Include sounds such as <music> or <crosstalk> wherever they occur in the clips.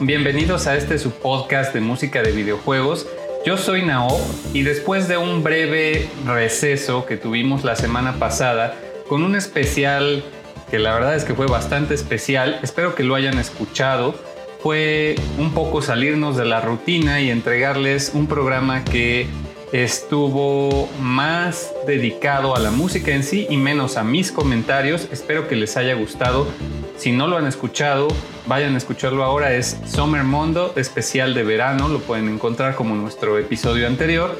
Bienvenidos a este su podcast de música de videojuegos. Yo soy Nao y después de un breve receso que tuvimos la semana pasada con un especial que la verdad es que fue bastante especial, espero que lo hayan escuchado, fue un poco salirnos de la rutina y entregarles un programa que estuvo más dedicado a la música en sí y menos a mis comentarios. Espero que les haya gustado. Si no lo han escuchado, vayan a escucharlo ahora. Es Summer Mondo, especial de verano. Lo pueden encontrar como nuestro episodio anterior.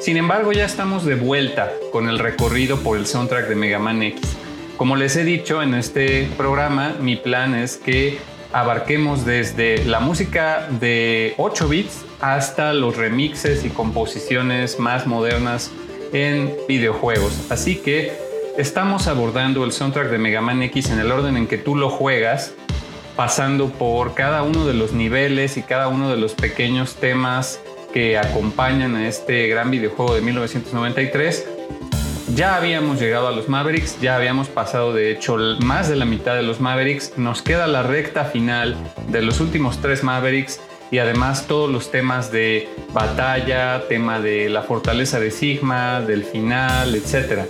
Sin embargo, ya estamos de vuelta con el recorrido por el soundtrack de Mega Man X. Como les he dicho en este programa, mi plan es que abarquemos desde la música de 8 bits hasta los remixes y composiciones más modernas en videojuegos. Así que estamos abordando el soundtrack de Mega Man X en el orden en que tú lo juegas, pasando por cada uno de los niveles y cada uno de los pequeños temas que acompañan a este gran videojuego de 1993 ya habíamos llegado a los Mavericks, ya habíamos pasado de hecho más de la mitad de los Mavericks, nos queda la recta final de los últimos tres Mavericks y además todos los temas de batalla, tema de la fortaleza de Sigma, del final, etc.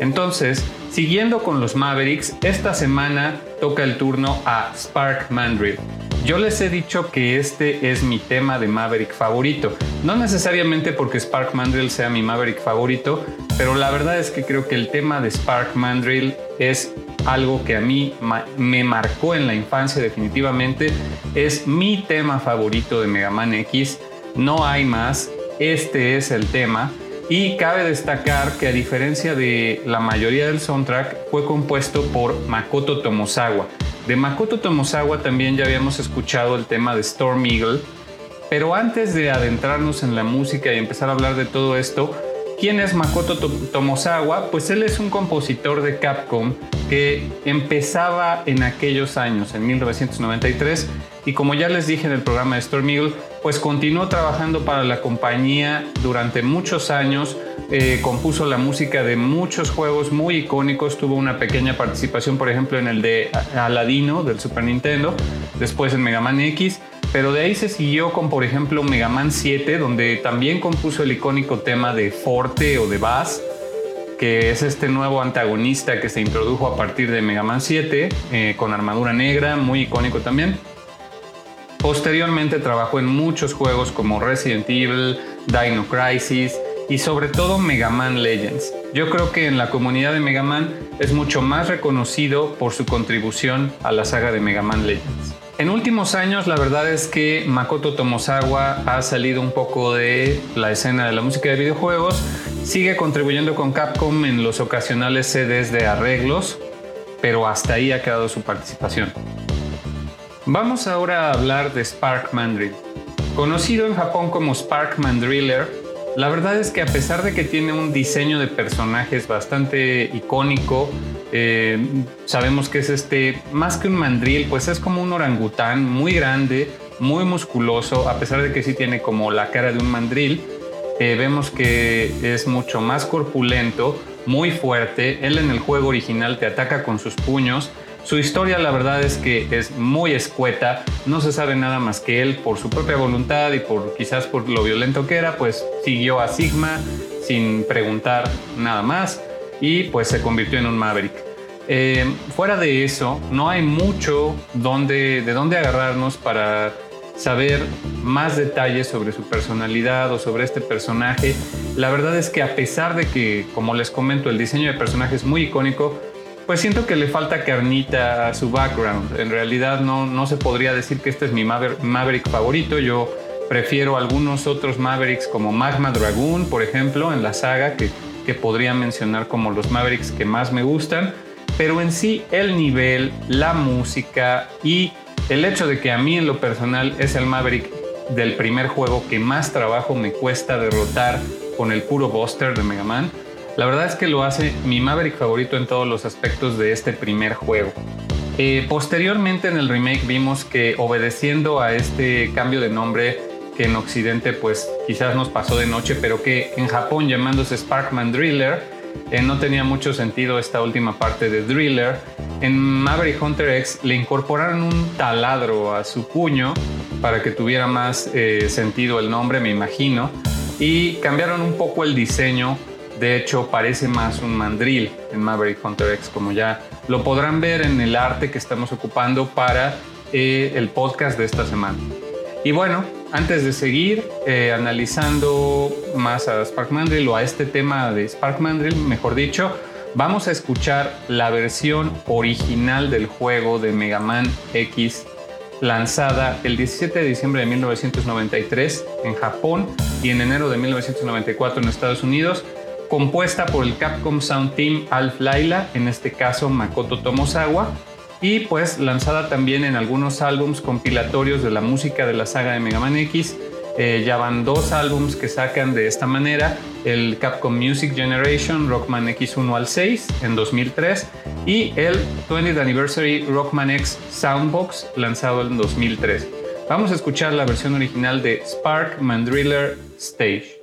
Entonces, siguiendo con los Mavericks, esta semana toca el turno a Spark Mandrill. Yo les he dicho que este es mi tema de Maverick favorito. No necesariamente porque Spark Mandrill sea mi Maverick favorito, pero la verdad es que creo que el tema de Spark Mandrill es algo que a mí me marcó en la infancia definitivamente. Es mi tema favorito de Mega Man X. No hay más. Este es el tema. Y cabe destacar que a diferencia de la mayoría del soundtrack, fue compuesto por Makoto Tomosawa. De Makoto Tomosawa también ya habíamos escuchado el tema de Storm Eagle, pero antes de adentrarnos en la música y empezar a hablar de todo esto, ¿quién es Makoto Tomosawa? Pues él es un compositor de Capcom que empezaba en aquellos años, en 1993, y como ya les dije en el programa de Storm Eagle, pues continuó trabajando para la compañía durante muchos años, eh, compuso la música de muchos juegos muy icónicos, tuvo una pequeña participación, por ejemplo, en el de Aladino del Super Nintendo, después en Mega Man X, pero de ahí se siguió con, por ejemplo, Mega Man 7, donde también compuso el icónico tema de Forte o de Bass, que es este nuevo antagonista que se introdujo a partir de Mega Man 7, eh, con armadura negra, muy icónico también. Posteriormente trabajó en muchos juegos como Resident Evil, Dino Crisis, y sobre todo Mega Man Legends. Yo creo que en la comunidad de Mega Man es mucho más reconocido por su contribución a la saga de Mega Man Legends. En últimos años la verdad es que Makoto Tomosawa ha salido un poco de la escena de la música de videojuegos, sigue contribuyendo con Capcom en los ocasionales CDs de arreglos, pero hasta ahí ha quedado su participación. Vamos ahora a hablar de Spark Mandrill. Conocido en Japón como Spark Mandriller, la verdad es que a pesar de que tiene un diseño de personajes bastante icónico, eh, sabemos que es este, más que un mandril, pues es como un orangután muy grande, muy musculoso, a pesar de que sí tiene como la cara de un mandril, eh, vemos que es mucho más corpulento, muy fuerte, él en el juego original te ataca con sus puños, su historia la verdad es que es muy escueta, no se sabe nada más que él por su propia voluntad y por quizás por lo violento que era, pues siguió a Sigma sin preguntar nada más y pues se convirtió en un Maverick. Eh, fuera de eso, no hay mucho donde, de dónde agarrarnos para saber más detalles sobre su personalidad o sobre este personaje. La verdad es que a pesar de que, como les comento, el diseño de personaje es muy icónico, pues siento que le falta carnita a su background. En realidad no, no se podría decir que este es mi Maverick favorito. Yo prefiero algunos otros Mavericks como Magma Dragoon, por ejemplo, en la saga, que, que podría mencionar como los Mavericks que más me gustan. Pero en sí el nivel, la música y el hecho de que a mí en lo personal es el Maverick del primer juego que más trabajo me cuesta derrotar con el puro Buster de Mega Man, la verdad es que lo hace mi Maverick favorito en todos los aspectos de este primer juego. Eh, posteriormente en el remake vimos que obedeciendo a este cambio de nombre que en Occidente pues quizás nos pasó de noche, pero que en Japón llamándose Sparkman Driller, eh, no tenía mucho sentido esta última parte de Driller. En Maverick Hunter X le incorporaron un taladro a su puño para que tuviera más eh, sentido el nombre, me imagino, y cambiaron un poco el diseño. De hecho, parece más un mandril en Maverick Hunter X, como ya lo podrán ver en el arte que estamos ocupando para eh, el podcast de esta semana. Y bueno, antes de seguir eh, analizando más a Spark Mandrill o a este tema de Spark Mandrill, mejor dicho, vamos a escuchar la versión original del juego de Mega Man X lanzada el 17 de diciembre de 1993 en Japón y en enero de 1994 en Estados Unidos, compuesta por el Capcom Sound Team Alf Laila, en este caso Makoto Tomosawa, y pues lanzada también en algunos álbums compilatorios de la música de la saga de Mega Man X. Eh, ya van dos álbums que sacan de esta manera, el Capcom Music Generation Rockman X1 al 6 en 2003 y el 20th Anniversary Rockman X Soundbox lanzado en 2003. Vamos a escuchar la versión original de Spark Mandriller Stage.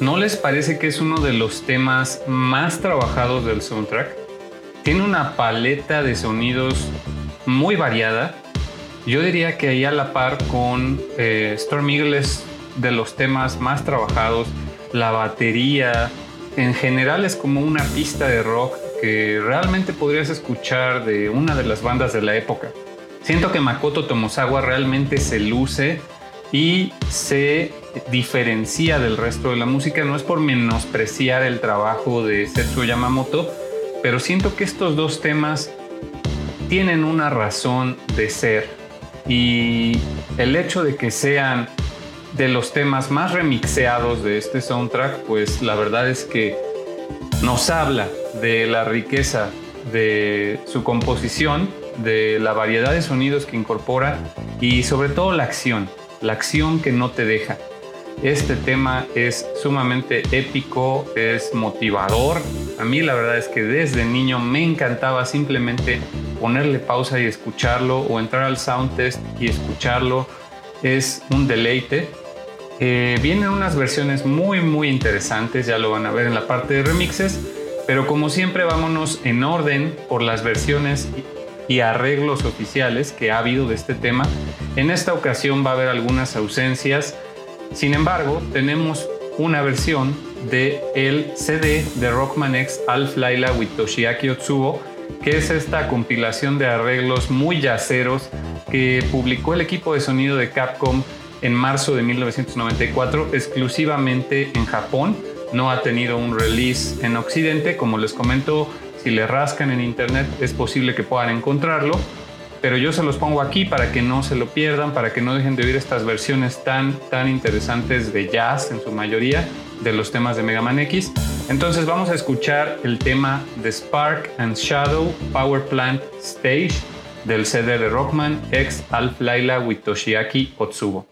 ¿No les parece que es uno de los temas más trabajados del soundtrack? Tiene una paleta de sonidos muy variada. Yo diría que ahí a la par con eh, Storm Eagle de los temas más trabajados. La batería, en general es como una pista de rock que realmente podrías escuchar de una de las bandas de la época. Siento que Makoto Tomosawa realmente se luce y se diferencia del resto de la música. No es por menospreciar el trabajo de Setsuo Yamamoto, pero siento que estos dos temas tienen una razón de ser y el hecho de que sean de los temas más remixeados de este soundtrack, pues la verdad es que nos habla de la riqueza de su composición, de la variedad de sonidos que incorpora y sobre todo la acción la acción que no te deja. Este tema es sumamente épico, es motivador. A mí la verdad es que desde niño me encantaba simplemente ponerle pausa y escucharlo o entrar al sound test y escucharlo. Es un deleite. Eh, vienen unas versiones muy muy interesantes, ya lo van a ver en la parte de remixes, pero como siempre vámonos en orden por las versiones y arreglos oficiales que ha habido de este tema. En esta ocasión va a haber algunas ausencias sin embargo, tenemos una versión de el CD de Rockman X Alf Laila with Toshiaki Otsubo, que es esta compilación de arreglos muy yaceros que publicó el equipo de sonido de Capcom en marzo de 1994 exclusivamente en Japón. No ha tenido un release en Occidente, como les comento, si le rascan en internet es posible que puedan encontrarlo pero yo se los pongo aquí para que no se lo pierdan, para que no dejen de oír estas versiones tan, tan interesantes de jazz en su mayoría de los temas de Mega Man X. Entonces vamos a escuchar el tema de Spark and Shadow Power Plant Stage del CD de Rockman X Alf Laila with Toshiaki Otsubo.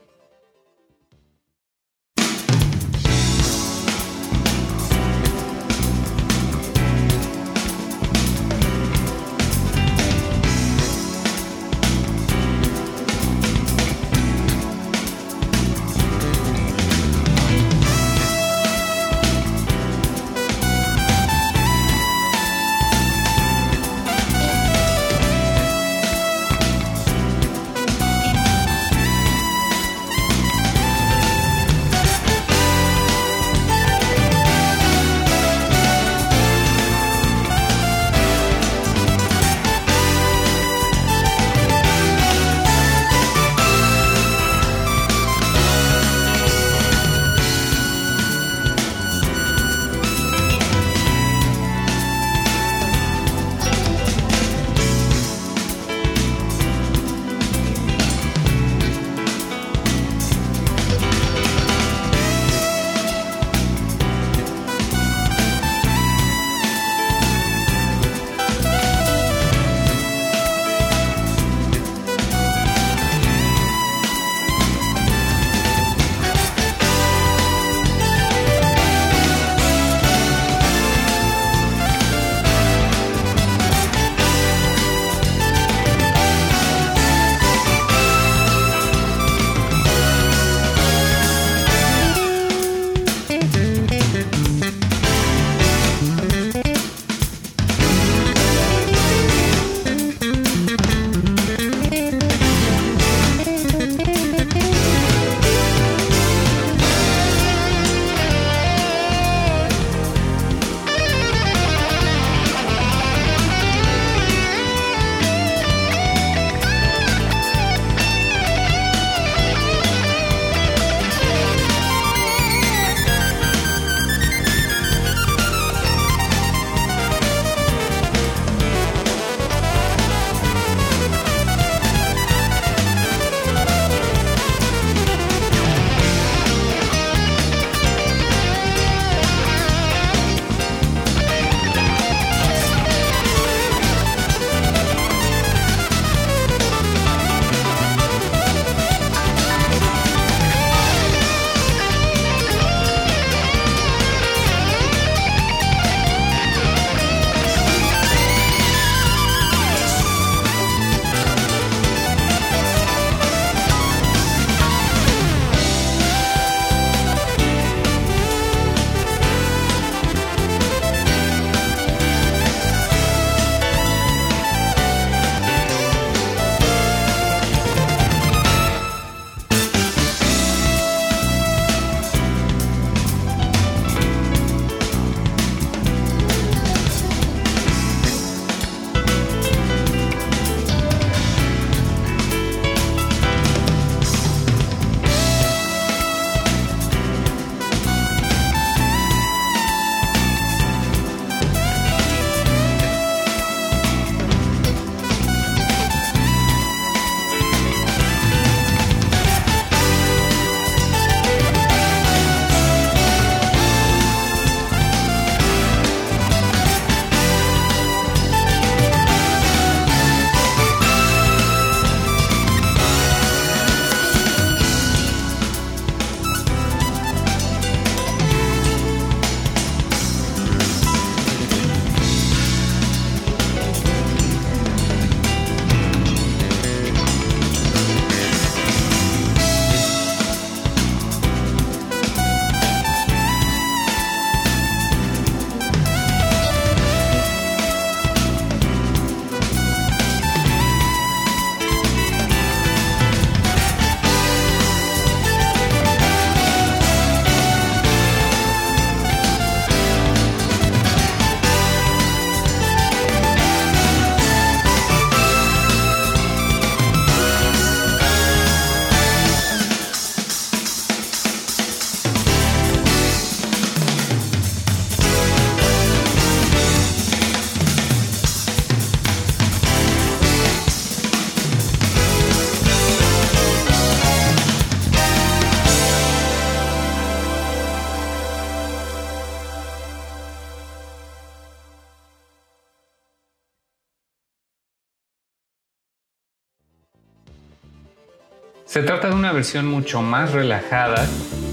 Se trata de una versión mucho más relajada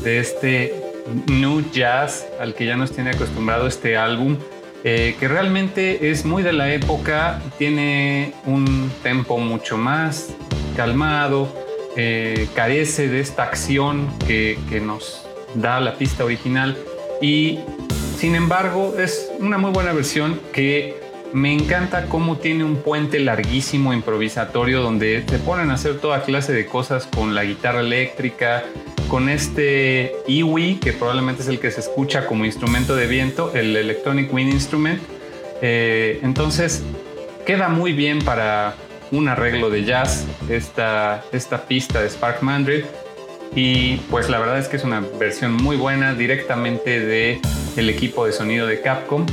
de este new jazz al que ya nos tiene acostumbrado este álbum, eh, que realmente es muy de la época, tiene un tempo mucho más calmado, eh, carece de esta acción que, que nos da la pista original y sin embargo es una muy buena versión que me encanta cómo tiene un puente larguísimo improvisatorio donde te ponen a hacer toda clase de cosas con la guitarra eléctrica, con este EWI, que probablemente es el que se escucha como instrumento de viento, el Electronic Wind Instrument. Eh, entonces, queda muy bien para un arreglo de jazz esta, esta pista de Spark Mandrill. Y pues la verdad es que es una versión muy buena directamente de el equipo de sonido de Capcom.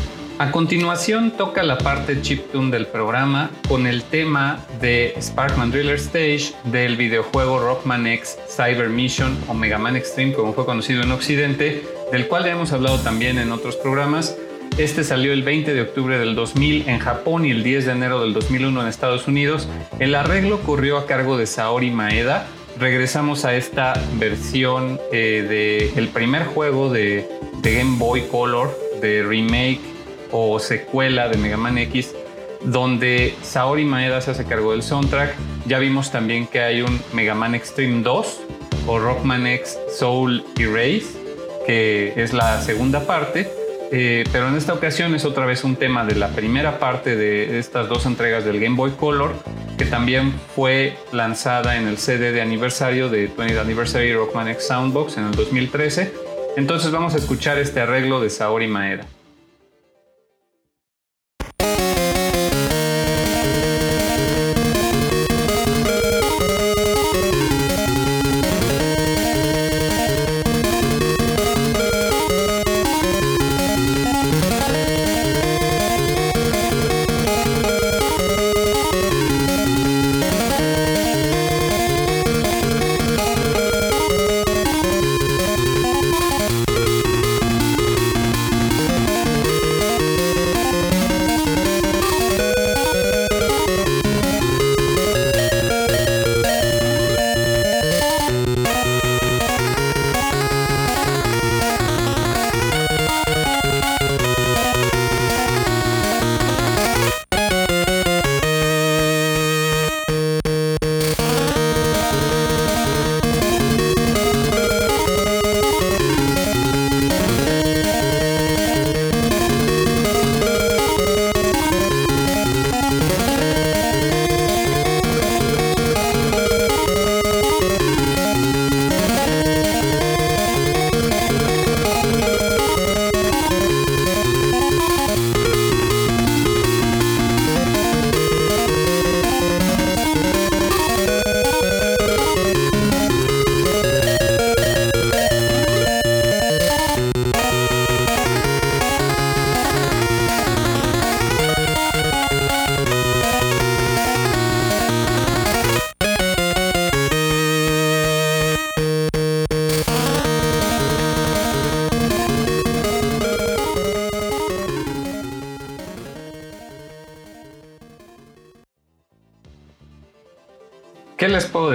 A continuación toca la parte chiptune del programa con el tema de Sparkman Driller Stage del videojuego Rockman X Cyber Mission o Mega Man Extreme como fue conocido en Occidente, del cual ya hemos hablado también en otros programas. Este salió el 20 de octubre del 2000 en Japón y el 10 de enero del 2001 en Estados Unidos. El arreglo corrió a cargo de Saori Maeda. Regresamos a esta versión eh, del primer juego de, de Game Boy Color, de remake o secuela de Mega Man X, donde Saori Maeda se hace cargo del soundtrack. Ya vimos también que hay un Mega Man Extreme 2 o Rockman X Soul Erase, que es la segunda parte. Eh, pero en esta ocasión es otra vez un tema de la primera parte de estas dos entregas del Game Boy Color, que también fue lanzada en el CD de aniversario de 20th Anniversary Rockman X Soundbox en el 2013. Entonces vamos a escuchar este arreglo de Saori Maeda.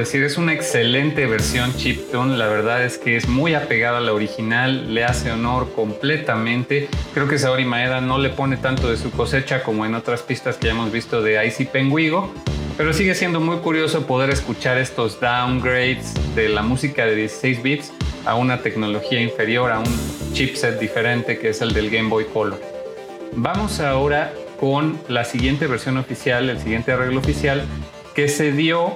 Decir? Es una excelente versión chiptune. La verdad es que es muy apegada a la original, le hace honor completamente. Creo que Saori Maeda no le pone tanto de su cosecha como en otras pistas que ya hemos visto de Icy Penguigo, pero sigue siendo muy curioso poder escuchar estos downgrades de la música de 16 bits a una tecnología inferior, a un chipset diferente que es el del Game Boy Color. Vamos ahora con la siguiente versión oficial, el siguiente arreglo oficial que se dio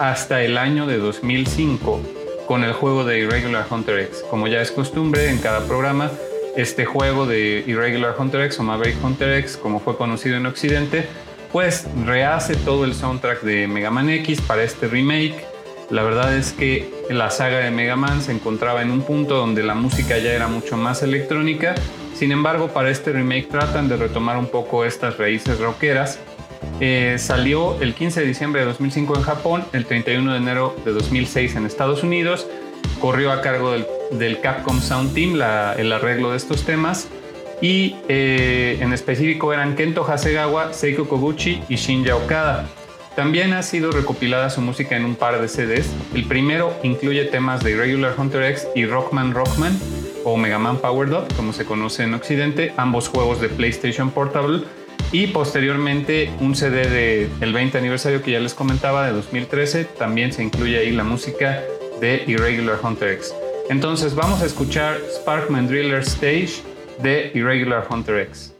hasta el año de 2005 con el juego de Irregular Hunter X. Como ya es costumbre en cada programa, este juego de Irregular Hunter X o Maverick Hunter X, como fue conocido en Occidente, pues rehace todo el soundtrack de Mega Man X para este remake. La verdad es que la saga de Mega Man se encontraba en un punto donde la música ya era mucho más electrónica. Sin embargo, para este remake tratan de retomar un poco estas raíces rockeras eh, salió el 15 de diciembre de 2005 en Japón, el 31 de enero de 2006 en Estados Unidos. Corrió a cargo del, Capcom Sound Team el arreglo de estos temas. Y eh, en específico eran Kento Hasegawa, Seiko Koguchi y Shinja Okada. También ha sido recopilada su música en un par de CDs. El primero incluye temas de Irregular Hunter X y Rockman Rockman o Mega Man Powered Up, como se conoce en Occidente, ambos juegos de PlayStation Portable. Y posteriormente un CD del 20 aniversario que ya les comentaba de 2013, también se incluye ahí la música de Irregular Hunter X. Entonces vamos a escuchar Sparkman Driller Stage de Irregular Hunter X.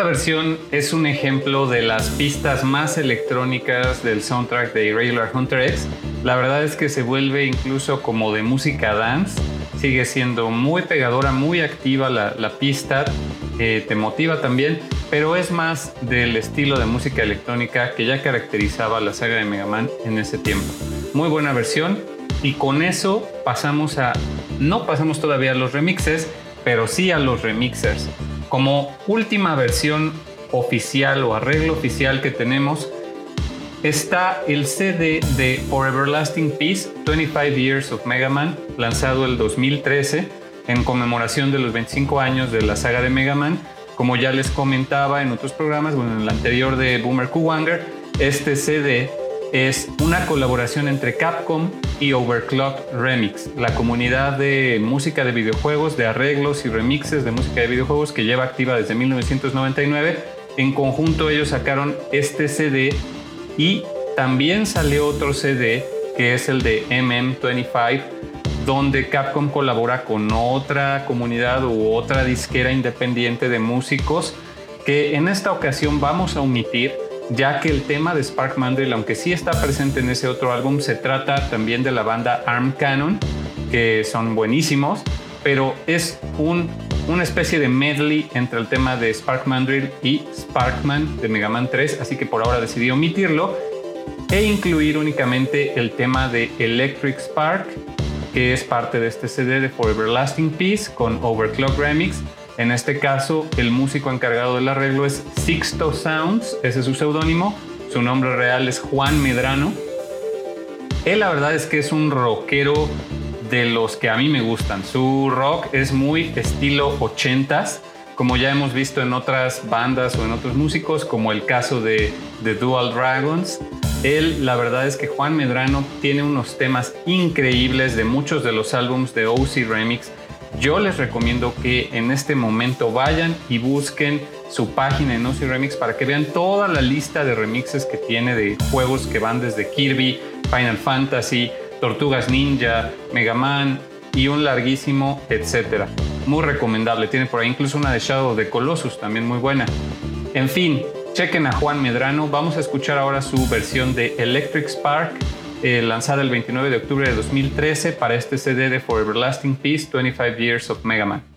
Esta versión es un ejemplo de las pistas más electrónicas del soundtrack de Irregular Hunter X. La verdad es que se vuelve incluso como de música dance. Sigue siendo muy pegadora, muy activa la, pista, eh, te motiva también, pero es más del estilo de música electrónica que ya caracterizaba la saga de Mega Man en ese tiempo. Muy buena versión y con eso pasamos a, no pasamos todavía a los remixes, pero sí a los remixers. Como última versión oficial o arreglo oficial que tenemos, está el CD de For Everlasting Peace, 25 Years of Mega Man, lanzado el 2013 en conmemoración de los 25 años de la saga de Mega Man. Como ya les comentaba en otros programas, bueno, en el anterior de Boomer Kuwanger, este CD es una colaboración entre Capcom y Overclock Remix, la comunidad de música de videojuegos, de arreglos y remixes de música de videojuegos que lleva activa desde 1999. En conjunto ellos sacaron este CD y también salió otro CD que es el de MM25, donde Capcom colabora con otra comunidad u otra disquera independiente de músicos que en esta ocasión vamos a omitir ya que el tema de Spark Mandrill, aunque sí está presente en ese otro álbum, se trata también de la banda Arm Cannon, que son buenísimos, pero es un, una especie de medley entre el tema de Spark Mandrill y Sparkman de Mega Man 3, así que por ahora decidí omitirlo e incluir únicamente el tema de Electric Spark, que es parte de este CD de Forever Lasting Peace con Overclock Remix en este caso, el músico encargado del arreglo es Sixto Sounds, ese es su seudónimo. Su nombre real es Juan Medrano. Él la verdad es que es un rockero de los que a mí me gustan. Su rock es muy estilo 80s, como ya hemos visto en otras bandas o en otros músicos, como el caso de The Dual Dragons. Él, la verdad es que Juan Medrano tiene unos temas increíbles de muchos de los álbums de OC Remix yo les recomiendo que en este momento vayan y busquen su página en Ozzy Remix para que vean toda la lista de remixes que tiene de juegos que van desde Kirby, Final Fantasy, Tortugas Ninja, Mega Man y un larguísimo etcétera. Muy recomendable. Tiene por ahí incluso una de Shadow de Colossus, también muy buena. En fin, chequen a Juan Medrano. Vamos a escuchar ahora su versión de Electric Spark eh, lanzada el 29 de octubre de 2013 para este CD de For Everlasting Peace 25 Years of Mega Man.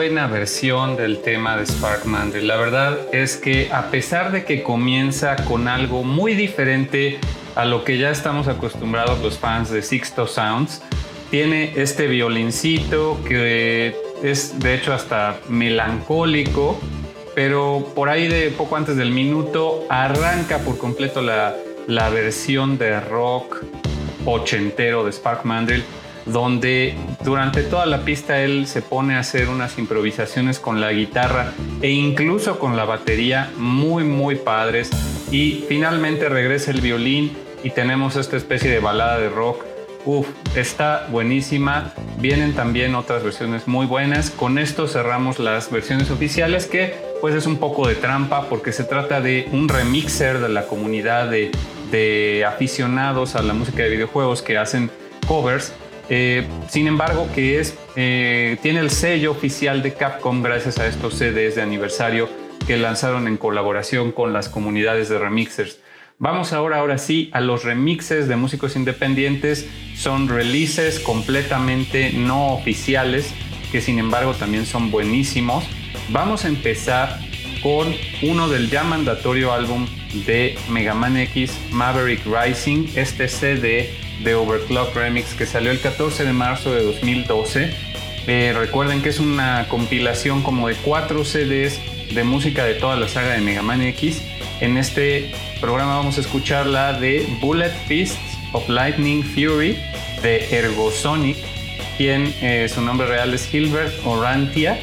Buena versión del tema de Spark Mandrill. La verdad es que a pesar de que comienza con algo muy diferente a lo que ya estamos acostumbrados los fans de Sixto Sounds, tiene este violincito que es de hecho hasta melancólico, pero por ahí de poco antes del minuto arranca por completo la, la versión de rock ochentero de Spark Mandrill donde durante toda la pista él se pone a hacer unas improvisaciones con la guitarra e incluso con la batería muy muy padres y finalmente regresa el violín y tenemos esta especie de balada de rock Uf, está buenísima. Vienen también otras versiones muy buenas. Con esto cerramos las versiones oficiales que pues es un poco de trampa porque se trata de un remixer de la comunidad de, aficionados a la música de videojuegos que hacen covers. Eh, sin embargo, que es, eh, tiene el sello oficial de Capcom gracias a estos CDs de aniversario que lanzaron en colaboración con las comunidades de remixers. Vamos ahora, ahora sí, a los remixes de músicos independientes. Son releases completamente no oficiales, que sin embargo también son buenísimos. Vamos a empezar con uno del ya mandatorio álbum de Mega Man X, Maverick Rising, este CD de Overclock Remix que salió el 14 de marzo de 2012. Eh, recuerden que es una compilación como de cuatro CDs de música de toda la saga de Mega Man X. En este programa vamos a escuchar la de Bullet Fists of Lightning Fury de Ergosonic, quien eh, su nombre real es Gilbert Orantia.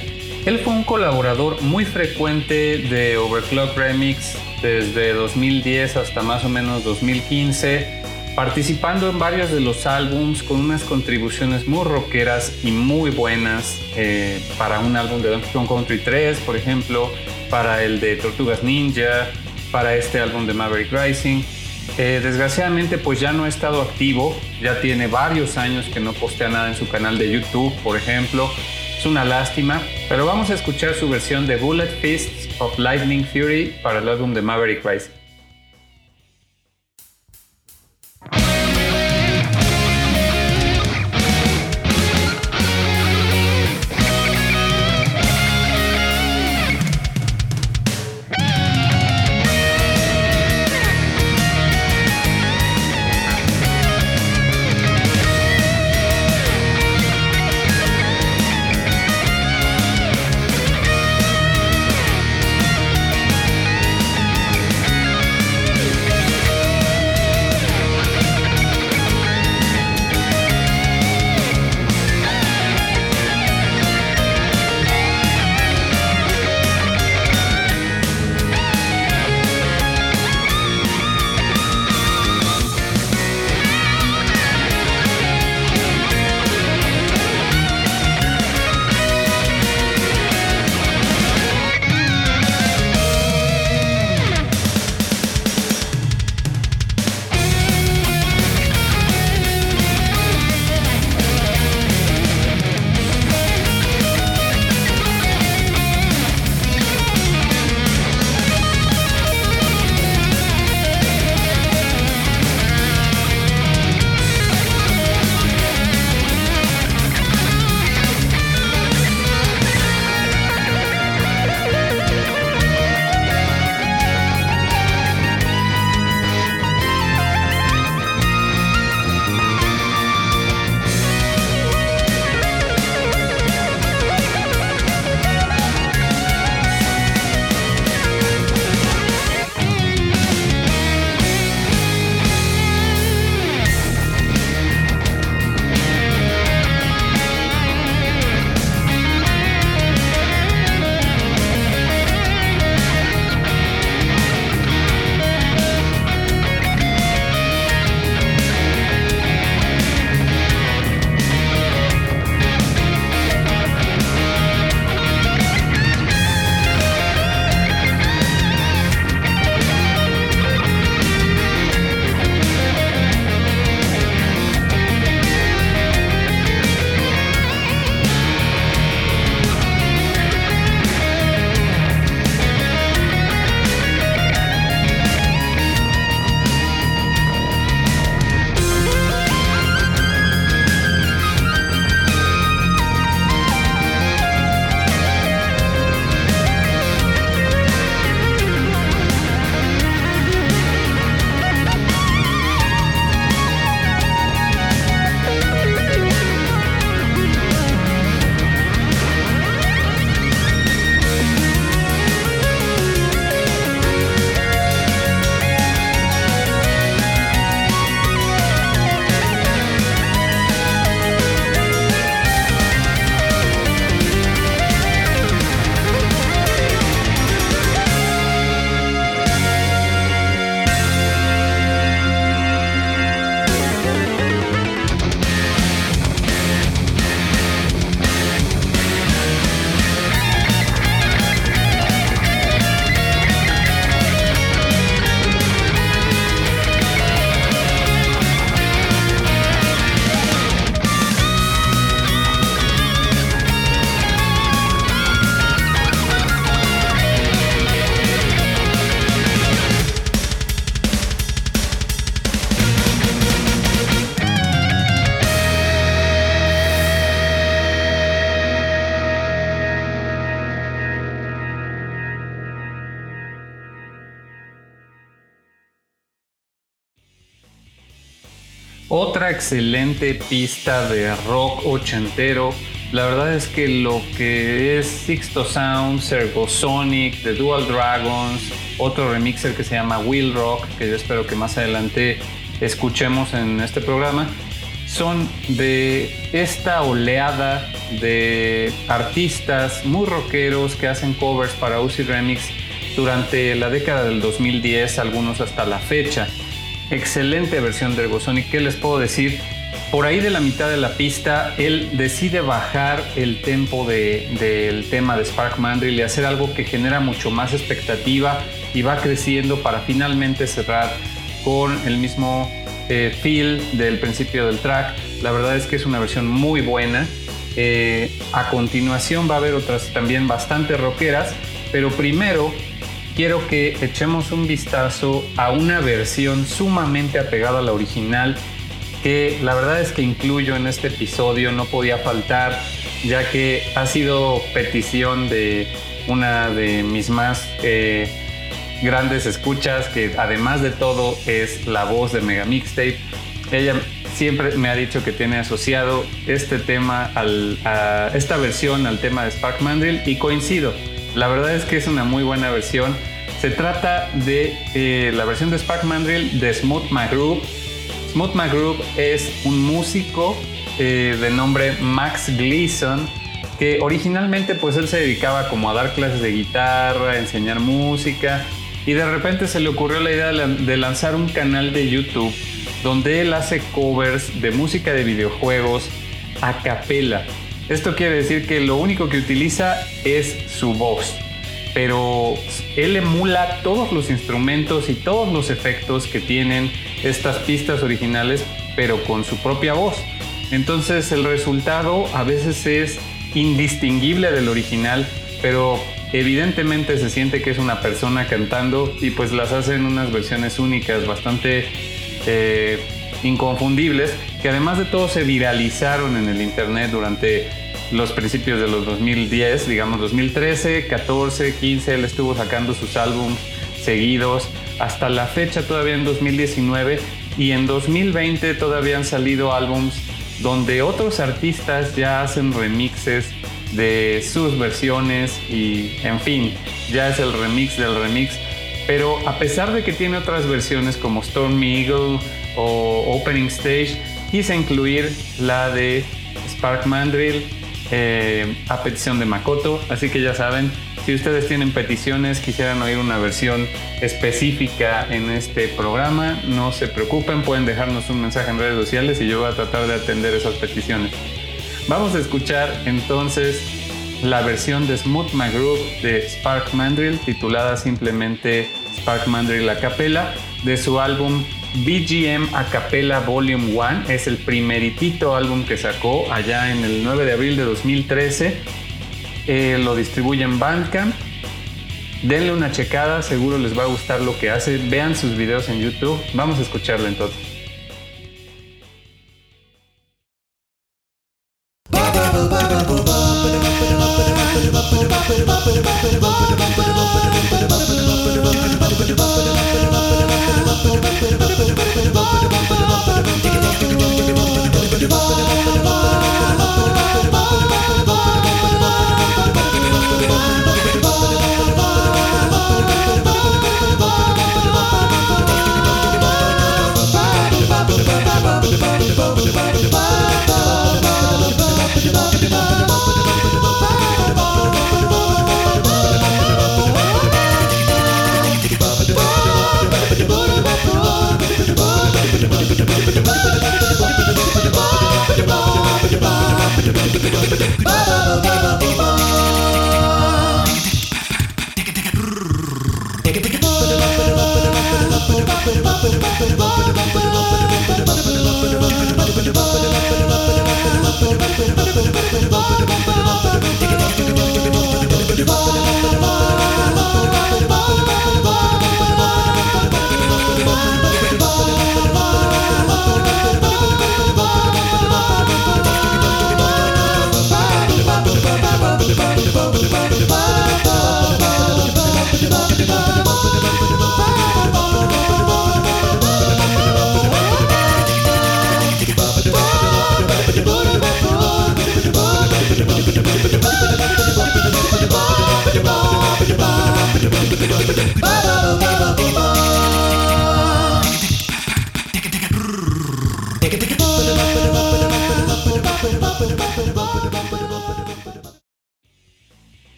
Él fue un colaborador muy frecuente de Overclock Remix desde 2010 hasta más o menos 2015, participando en varios de los álbums con unas contribuciones muy rockeras y muy buenas eh, para un álbum de Donkey Kong Country 3, por ejemplo, para el de Tortugas Ninja, para este álbum de Maverick Rising. Eh, desgraciadamente pues ya no ha estado activo, ya tiene varios años que no postea nada en su canal de YouTube, por ejemplo. Es una lástima, pero vamos a escuchar su versión de Bullet Fists of Lightning Fury para el álbum de Maverick Rising. Excelente pista de rock ochentero. La verdad es que lo que es Sixto Sound, Servo Sonic, The Dual Dragons, otro remixer que se llama Will Rock, que yo espero que más adelante escuchemos en este programa, son de esta oleada de artistas muy rockeros que hacen covers para Uzi Remix durante la década del 2010, algunos hasta la fecha. Excelente versión de Ergosonic, ¿qué les puedo decir? Por ahí de la mitad de la pista, él decide bajar el tempo del tema de Spark Mandrill y hacer algo que genera mucho más expectativa y va creciendo para finalmente cerrar con el mismo eh, feel del principio del track. La verdad es que es una versión muy buena. Eh, a continuación va a haber otras también bastante rockeras, pero primero quiero que echemos un vistazo a una versión sumamente apegada a la original que la verdad es que incluyo en este episodio, no podía faltar, ya que ha sido petición de una de mis más eh, grandes escuchas, que además de todo es la voz de Mega Mixtape. Ella siempre me ha dicho que tiene asociado este tema, a esta versión al tema de Spark Mandrill y coincido. La verdad es que es una muy buena versión. Se trata de eh, la versión de Spark Mandrill de Smooth McGroove. Smooth McGroove es un músico eh, de nombre Max Gleason que originalmente pues él se dedicaba como a dar clases de guitarra, a enseñar música y de repente se le ocurrió la idea de lanzar un canal de YouTube donde él hace covers de música de videojuegos a capela. Esto quiere decir que lo único que utiliza es su voz, pero él emula todos los instrumentos y todos los efectos que tienen estas pistas originales, pero con su propia voz. Entonces el resultado a veces es indistinguible del original, pero evidentemente se siente que es una persona cantando y pues las hacen unas versiones únicas, bastante eh, inconfundibles, que además de todo se viralizaron en el internet durante los principios de los 2010, digamos 2013, 14, 15, él estuvo sacando sus álbumes seguidos hasta la fecha todavía en 2019 y en 2020 todavía han salido álbums donde otros artistas ya hacen remixes de sus versiones y en fin, ya es el remix del remix. Pero a pesar de que tiene otras versiones como Stormy Eagle o Opening Stage, quise incluir la de Spark Mandrill eh, a petición de Makoto. Así que ya saben, si ustedes tienen peticiones, quisieran oír una versión específica en este programa, no se preocupen, pueden dejarnos un mensaje en redes sociales y yo voy a tratar de atender esas peticiones. Vamos a escuchar entonces la versión de Smooth McGroove de Spark Mandrill, titulada simplemente Spark Mandrill a capella, de su álbum BGM a capella Volume 1. Es el primeritito álbum que sacó allá en el 9 de abril de 2013. Eh, lo distribuye en Bandcamp. Denle una checada, seguro les va a gustar lo que hace. Vean sus videos en YouTube. Vamos a escucharlo entonces.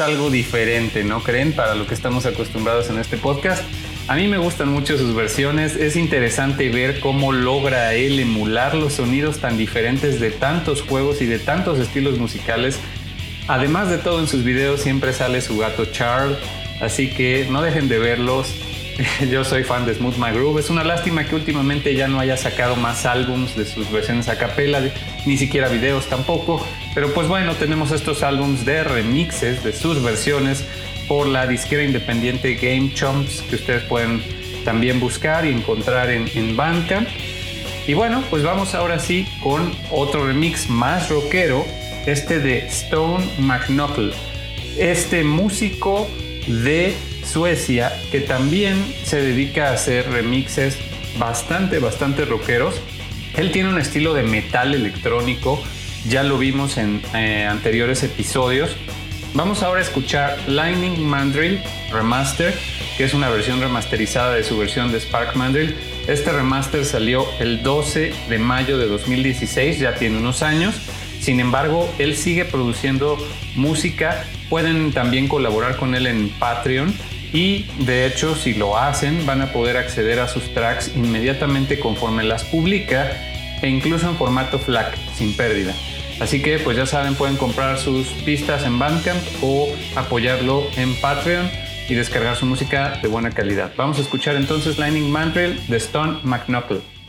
Algo diferente, ¿no creen? Para lo que estamos acostumbrados en este podcast. A mí me gustan mucho sus versiones, es interesante ver cómo logra él emular los sonidos tan diferentes de tantos juegos y de tantos estilos musicales. Además de todo en sus videos siempre sale su gato Charles, así que no dejen de verlos. <laughs> Yo soy fan de Smooth My Groove. Es una lástima que últimamente ya no haya sacado más álbums de sus versiones a capela, ni siquiera videos tampoco. Pero pues bueno, tenemos estos álbums de remixes de sus versiones por la disquera independiente Game Chumps que ustedes pueden también buscar y encontrar en, en Bandcamp. Y bueno, pues vamos ahora sí con otro remix más rockero, este de Stone McNuckle, este músico de Suecia que también se dedica a hacer remixes bastante, bastante rockeros. Él tiene un estilo de metal electrónico, ya lo vimos en eh, anteriores episodios, Vamos ahora a escuchar Lightning Mandrill Remaster, que es una versión remasterizada de su versión de Spark Mandrill. Este remaster salió el 12 de mayo de 2016, ya tiene unos años. Sin embargo, él sigue produciendo música. Pueden también colaborar con él en Patreon. Y de hecho, si lo hacen, van a poder acceder a sus tracks inmediatamente conforme las publica e incluso en formato FLAC, sin pérdida. Así que pues ya saben, pueden comprar sus pistas en Bandcamp o apoyarlo en Patreon y descargar su música de buena calidad. Vamos a escuchar entonces Lightning Mantrail de Stone McNuckle.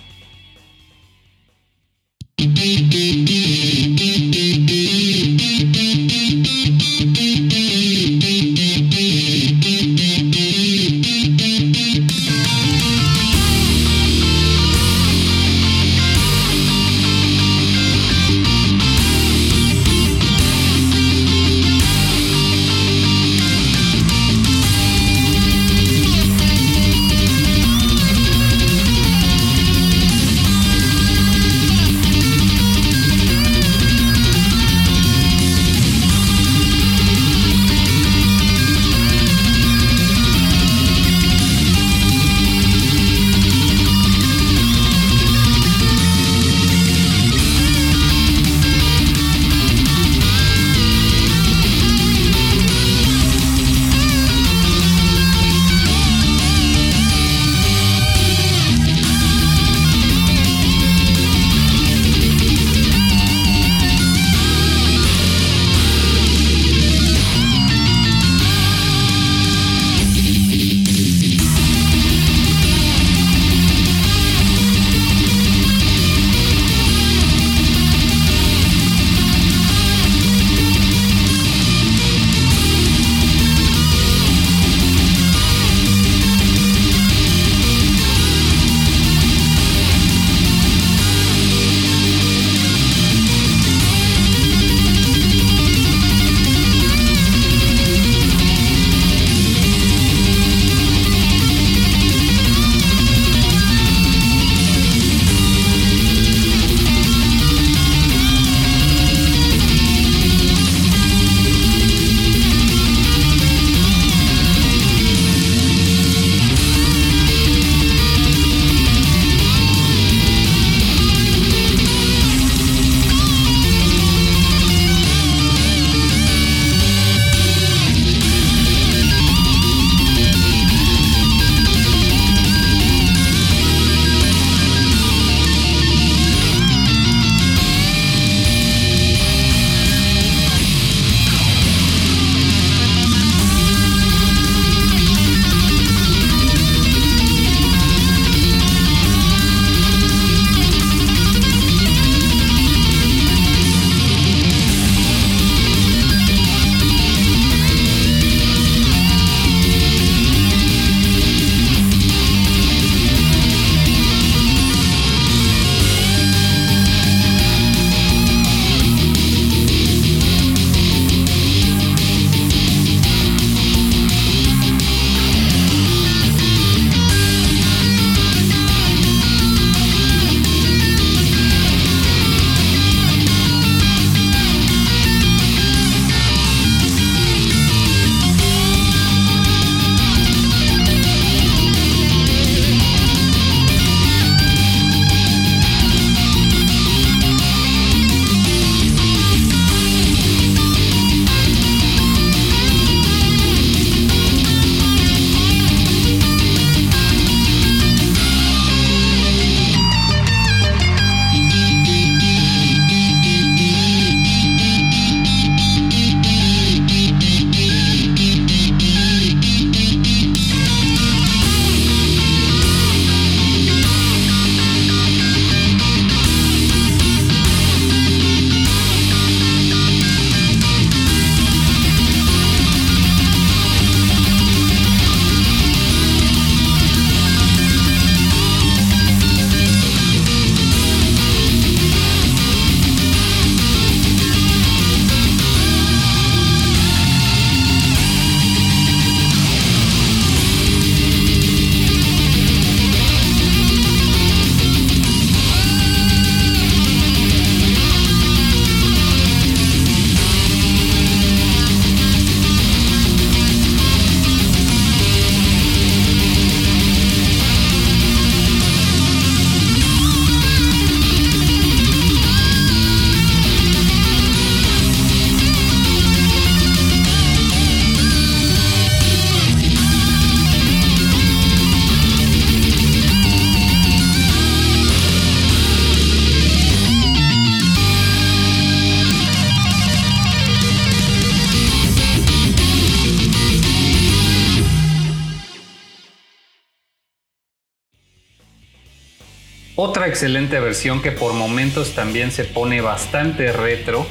Excelente versión que por momentos también se pone bastante retro.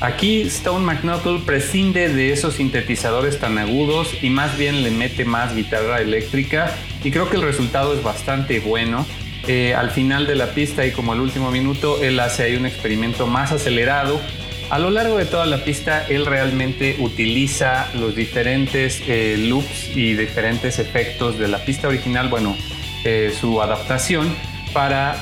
Aquí Stone McNuckle prescinde de esos sintetizadores tan agudos y más bien le mete más guitarra eléctrica y creo que el resultado es bastante bueno. Eh, al final de la pista y como al último minuto él hace ahí un experimento más acelerado. A lo largo de toda la pista él realmente utiliza los diferentes eh, loops y diferentes efectos de la pista original, bueno, eh, su adaptación para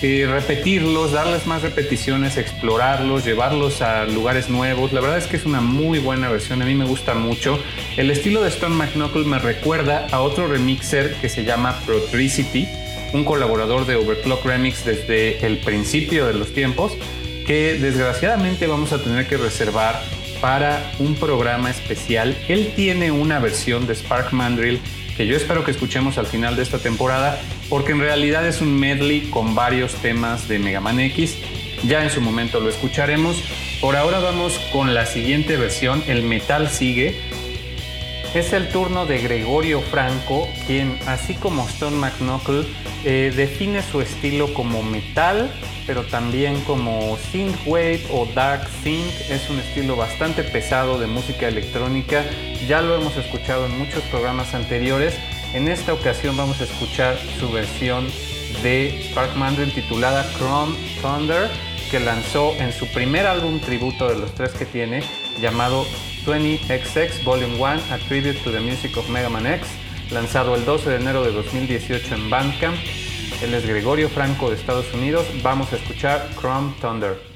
repetirlos, darles más repeticiones, explorarlos, llevarlos a lugares nuevos. La verdad es que es una muy buena versión, a mí me gusta mucho. El estilo de Stone McNuckle me recuerda a otro remixer que se llama Protricity un colaborador de Overclock Remix desde el principio de los tiempos, que desgraciadamente vamos a tener que reservar para un programa especial. Él tiene una versión de Spark Mandrill que yo espero que escuchemos al final de esta temporada, porque en realidad es un medley con varios temas de Mega Man X. Ya en su momento lo escucharemos. Por ahora vamos con la siguiente versión, el metal sigue, es el turno de Gregorio Franco, quien, así como Stone McNuckle, eh, define su estilo como metal, pero también como synthwave o dark synth. Es un estilo bastante pesado de música electrónica. Ya lo hemos escuchado en muchos programas anteriores. En esta ocasión vamos a escuchar su versión de Mandrill titulada Chrome Thunder, que lanzó en su primer álbum tributo de los tres que tiene, llamado 20XX Volume 1 A Tribute to the Music of Mega Man X, lanzado el 12 de enero de 2018 en Bandcamp. Él es Gregorio Franco de Estados Unidos. Vamos a escuchar Chrome Thunder.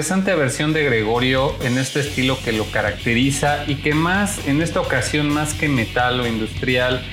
Interesante versión de Gregorio en este estilo que lo caracteriza y que más, en esta ocasión, más que metal o industrial,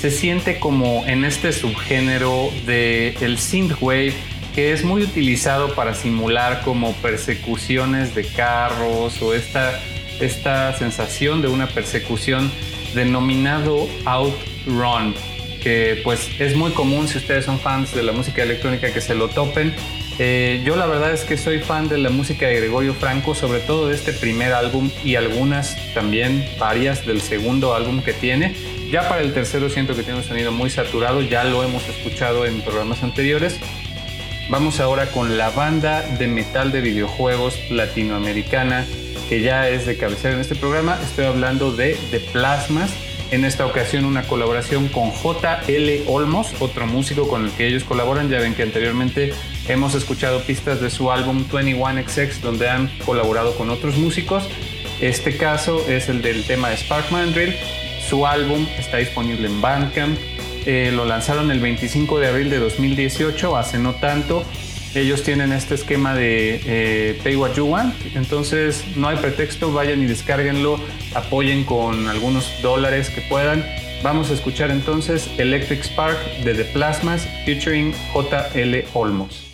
se siente como en este subgénero del el synthwave que es muy utilizado para simular como persecuciones de carros o esta, esta sensación de una persecución denominado outrun que pues es muy común si ustedes son fans de la música electrónica que se lo topen eh, yo la verdad es que soy fan de la música de Gregorio Franco, sobre todo de este primer álbum y algunas también, varias del segundo álbum que tiene. Ya para el tercero siento que tiene un sonido muy saturado, ya lo hemos escuchado en programas anteriores. Vamos ahora con la banda de metal de videojuegos latinoamericana que ya es de cabecera en este programa. Estoy hablando de The Plasmas. En esta ocasión una colaboración con JL Olmos, otro músico con el que ellos colaboran. Ya ven que anteriormente hemos escuchado pistas de su álbum 21XX donde han colaborado con otros músicos. Este caso es el del tema de Spark Mandrill. Su álbum está disponible en Bandcamp. Eh, lo lanzaron el 25 de abril de 2018, hace no tanto. Ellos tienen este esquema de eh, Pay What You Want, entonces no hay pretexto, vayan y descárguenlo, apoyen con algunos dólares que puedan. Vamos a escuchar entonces Electric Spark de The Plasmas featuring JL Olmos.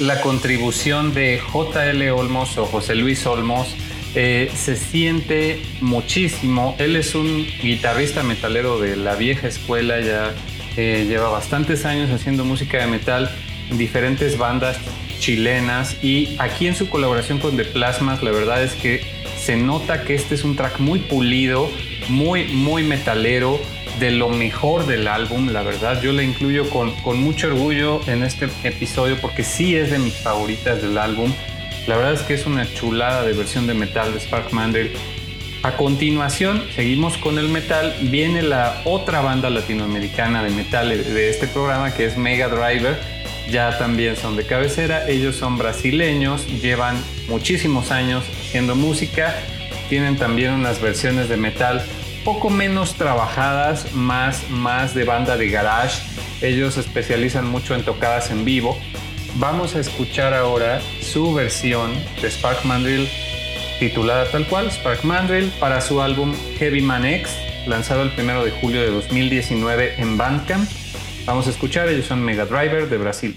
La contribución de JL Olmos o José Luis Olmos eh, se siente muchísimo. Él es un guitarrista metalero de la vieja escuela, ya eh, lleva bastantes años haciendo música de metal en diferentes bandas chilenas y aquí en su colaboración con The Plasmas la verdad es que se nota que este es un track muy pulido, muy, muy metalero de lo mejor del álbum, la verdad. Yo la incluyo con, con mucho orgullo en este episodio porque sí es de mis favoritas del álbum. La verdad es que es una chulada de versión de metal de Spark Mandel. A continuación, seguimos con el metal. Viene la otra banda latinoamericana de metal de este programa que es Mega Driver. Ya también son de cabecera. Ellos son brasileños, llevan muchísimos años haciendo música. Tienen también unas versiones de metal poco menos trabajadas, más, más de banda de garage. Ellos se especializan mucho en tocadas en vivo. Vamos a escuchar ahora su versión de Spark Mandrill titulada tal cual, Spark Mandrill, para su álbum Heavy Man X, lanzado el 1 de julio de 2019 en Bandcamp. Vamos a escuchar, ellos son Mega Driver de Brasil.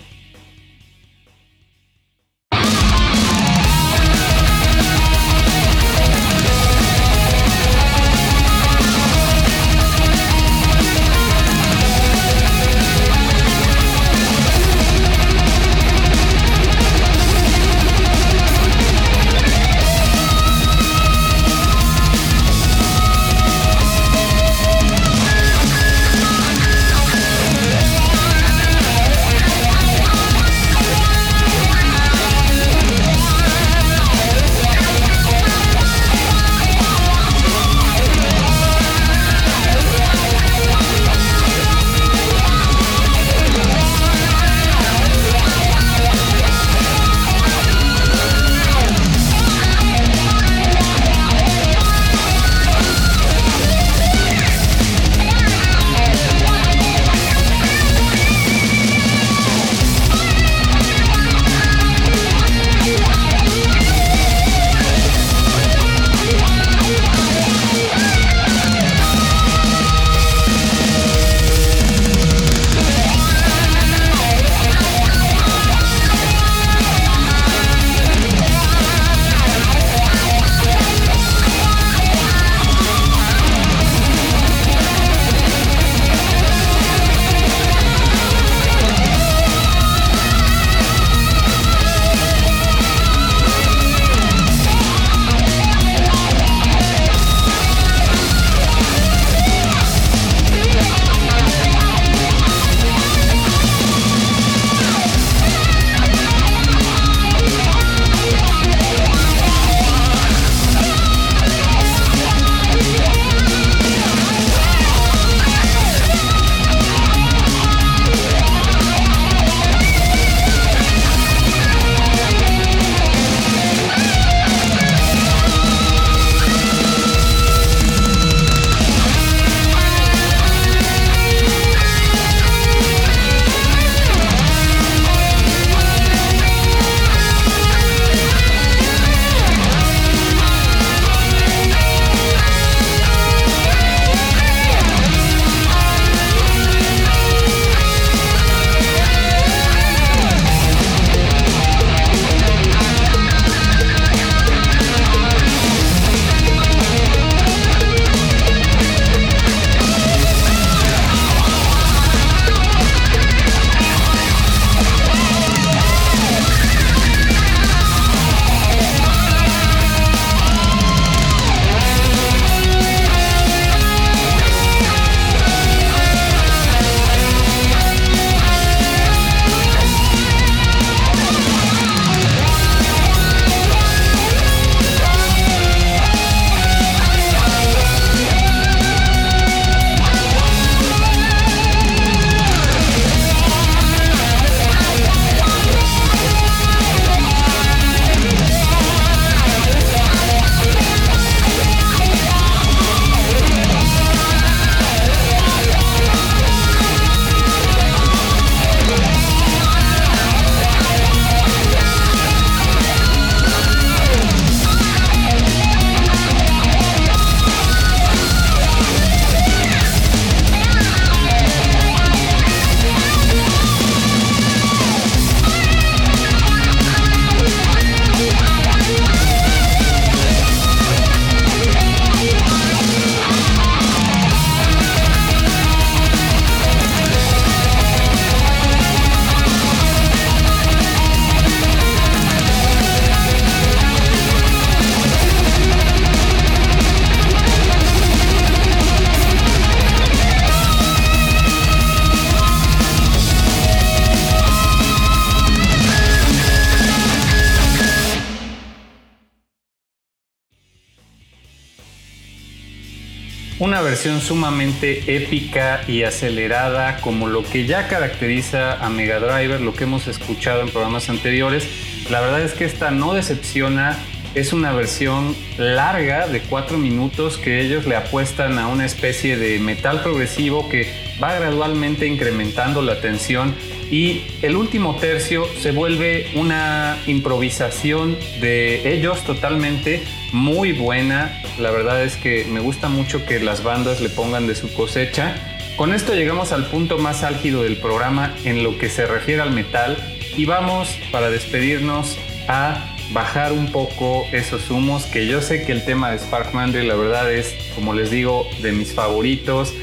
Sumamente épica y acelerada como lo que ya caracteriza a Mega Driver, lo que hemos escuchado en programas anteriores. La verdad es que esta no decepciona, es una versión larga de 4 minutos que ellos le apuestan a una especie de metal progresivo que va gradualmente incrementando la tensión y el último tercio se vuelve una improvisación de ellos totalmente muy buena. La verdad es que me gusta mucho que las bandas le pongan de su cosecha. Con esto llegamos al punto más álgido del programa en lo que se refiere al metal y vamos para despedirnos a bajar un poco esos humos que yo sé que el tema de Spark Mandrill la verdad es como les digo de mis favoritos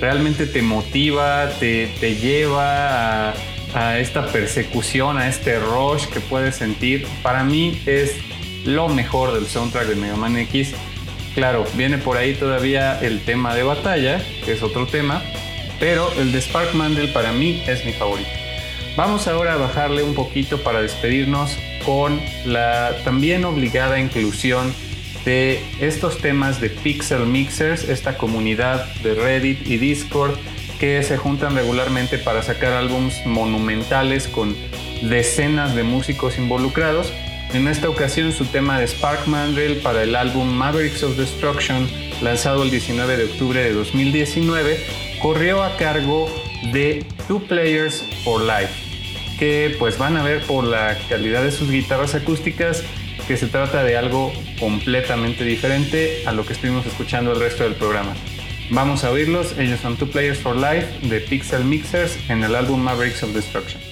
realmente te motiva te, te lleva a a esta persecución, a este rush que puedes sentir, para mí es lo mejor del soundtrack de Mega Man X. Claro, viene por ahí todavía el tema de batalla, que es otro tema, pero el de Spark Mandel para mí es mi favorito. Vamos ahora a bajarle un poquito para despedirnos con la también obligada inclusión de estos temas de Pixel Mixers, esta comunidad de Reddit y Discord que se juntan regularmente para sacar álbumes monumentales con decenas de músicos involucrados. En esta ocasión su tema de Spark Mandrill para el álbum Mavericks of Destruction, lanzado el 19 de octubre de 2019, corrió a cargo de Two Players for Life, que pues van a ver por la calidad de sus guitarras acústicas que se trata de algo completamente diferente a lo que estuvimos escuchando el resto del programa. Vamos a oírlos, ellos son Two Players for Life de Pixel Mixers en el álbum Mavericks of Destruction.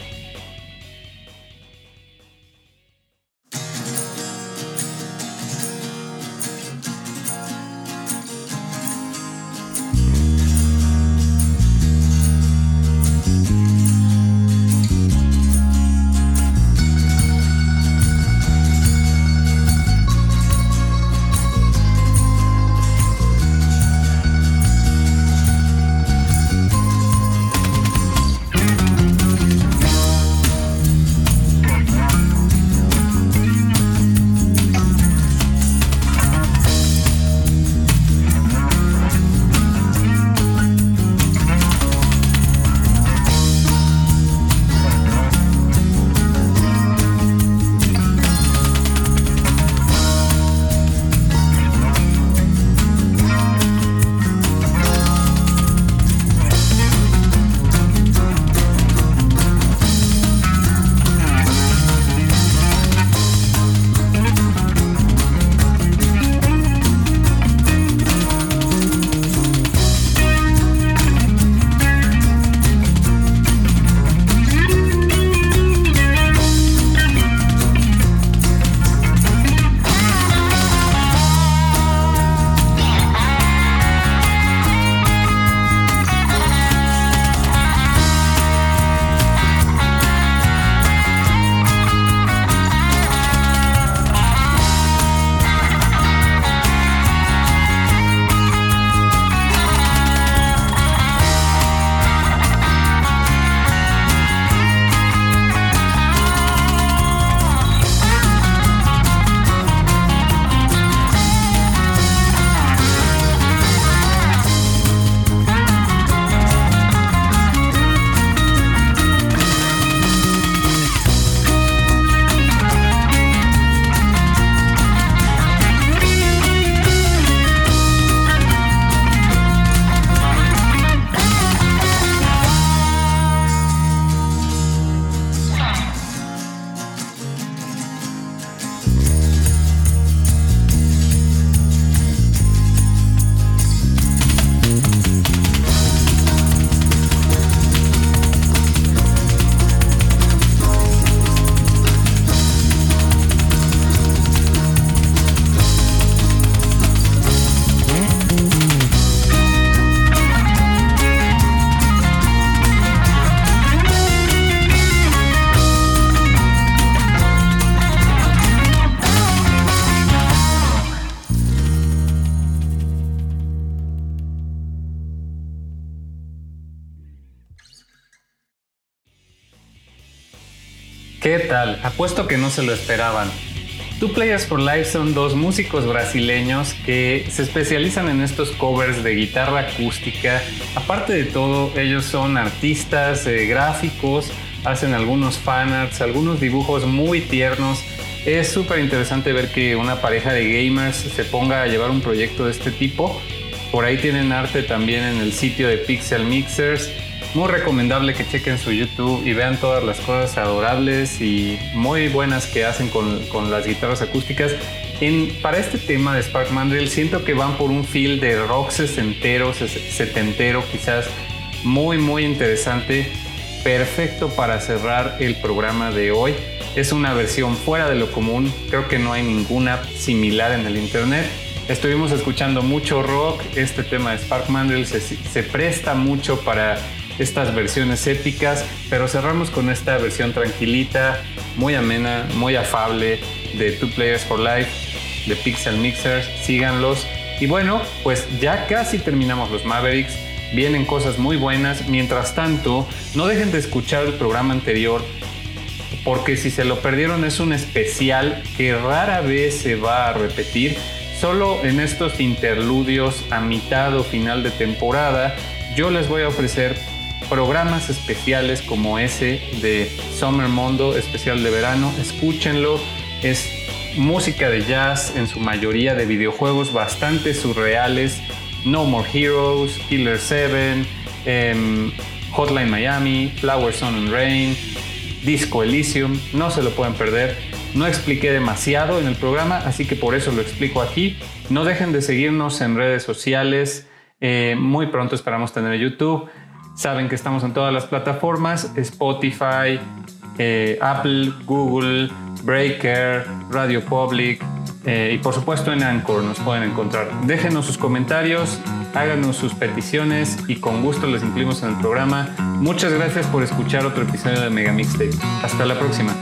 ¿Qué tal? Apuesto que no se lo esperaban. Two Players for Life son dos músicos brasileños que se especializan en estos covers de guitarra acústica. Aparte de todo, ellos son artistas eh, gráficos, hacen algunos fanarts, algunos dibujos muy tiernos. Es súper interesante ver que una pareja de gamers se ponga a llevar un proyecto de este tipo. Por ahí tienen arte también en el sitio de Pixel Mixers muy recomendable que chequen su YouTube y vean todas las cosas adorables y muy buenas que hacen con, las guitarras acústicas. En, para este tema de Spark Mandrill siento que van por un feel de rock sesentero, setentero quizás, muy muy interesante, perfecto para cerrar el programa de hoy. Es una versión fuera de lo común, creo que no hay ninguna similar en el internet. Estuvimos escuchando mucho rock, este tema de Spark Mandrill se, se presta mucho para estas versiones épicas, pero cerramos con esta versión tranquilita, muy amena, muy afable de Two Players for Life, de Pixel Mixers, síganlos. Y bueno, pues ya casi terminamos los Mavericks, vienen cosas muy buenas, mientras tanto, no dejen de escuchar el programa anterior, porque si se lo perdieron es un especial que rara vez se va a repetir, solo en estos interludios a mitad o final de temporada, yo les voy a ofrecer programas especiales como ese de Summer Mondo, especial de verano. Escúchenlo. Es música de jazz, en su mayoría de videojuegos bastante surreales. No More Heroes, Killer 7, em, Hotline Miami, Flower, Sun and Rain, Disco Elysium. No se lo pueden perder. No expliqué demasiado en el programa, así que por eso lo explico aquí. No dejen de seguirnos en redes sociales. Eh, muy pronto esperamos tener YouTube. Saben que estamos en todas las plataformas, Spotify, eh, Apple, Google, Breaker, Radio Public eh, y por supuesto en Anchor nos pueden encontrar. Déjenos sus comentarios, háganos sus peticiones y con gusto les incluimos en el programa. Muchas gracias por escuchar otro episodio de Mega Mixtape. Hasta la próxima.